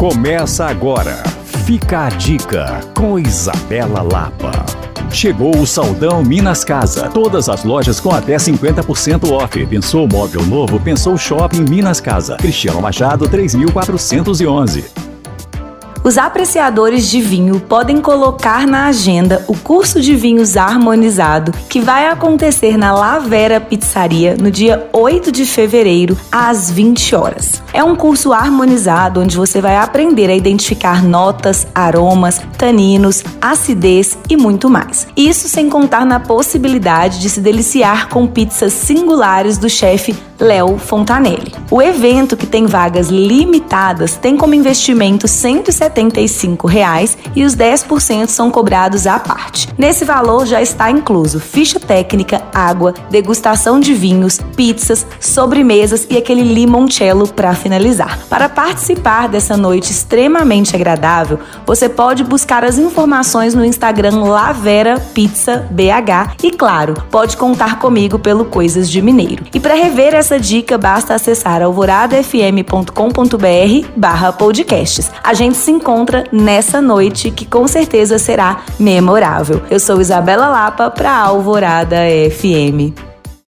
Começa agora. Fica a dica com Isabela Lapa. Chegou o Saldão Minas Casa. Todas as lojas com até 50% off. Pensou móvel novo? Pensou shopping Minas Casa. Cristiano Machado 3411. Os apreciadores de vinho podem colocar na agenda o curso de vinhos harmonizado que vai acontecer na Lavera Pizzaria no dia 8 de fevereiro, às 20 horas. É um curso harmonizado onde você vai aprender a identificar notas, aromas, taninos, acidez e muito mais. Isso sem contar na possibilidade de se deliciar com pizzas singulares do chefe Léo Fontanelli. O evento, que tem vagas limitadas, tem como investimento 175 reais e os 10% são cobrados à parte. Nesse valor já está incluso ficha técnica, água, degustação de vinhos, pizzas, sobremesas e aquele limoncello para finalizar. Para participar dessa noite extremamente agradável, você pode buscar as informações no Instagram Lavera Pizza BH e claro, pode contar comigo pelo Coisas de Mineiro. E para rever essa dica, basta acessar alvoradafm.com.br barra podcasts. A gente se encontra nessa noite que com certeza será memorável. Eu sou Isabela Lapa para Alvorada FM.